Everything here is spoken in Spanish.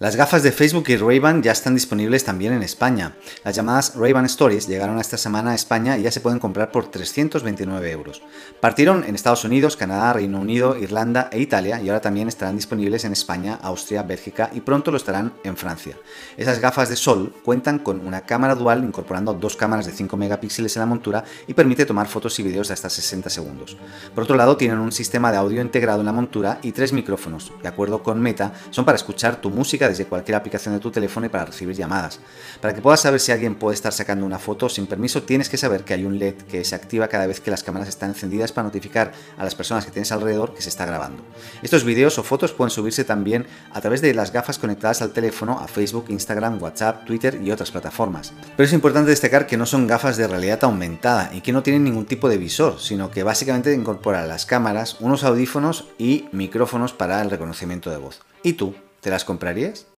Las gafas de Facebook y Ray-Ban ya están disponibles también en España. Las llamadas Ray-Ban Stories llegaron esta semana a España y ya se pueden comprar por 329 euros. Partieron en Estados Unidos, Canadá, Reino Unido, Irlanda e Italia y ahora también estarán disponibles en España, Austria, Bélgica y pronto lo estarán en Francia. Esas gafas de sol cuentan con una cámara dual incorporando dos cámaras de 5 megapíxeles en la montura y permite tomar fotos y vídeos de hasta 60 segundos. Por otro lado, tienen un sistema de audio integrado en la montura y tres micrófonos. De acuerdo con Meta, son para escuchar tu música desde cualquier aplicación de tu teléfono y para recibir llamadas. Para que puedas saber si alguien puede estar sacando una foto sin permiso, tienes que saber que hay un LED que se activa cada vez que las cámaras están encendidas para notificar a las personas que tienes alrededor que se está grabando. Estos vídeos o fotos pueden subirse también a través de las gafas conectadas al teléfono a Facebook, Instagram, WhatsApp, Twitter y otras plataformas. Pero es importante destacar que no son gafas de realidad aumentada y que no tienen ningún tipo de visor, sino que básicamente incorporan las cámaras, unos audífonos y micrófonos para el reconocimiento de voz. ¿Y tú? ¿Te las comprarías?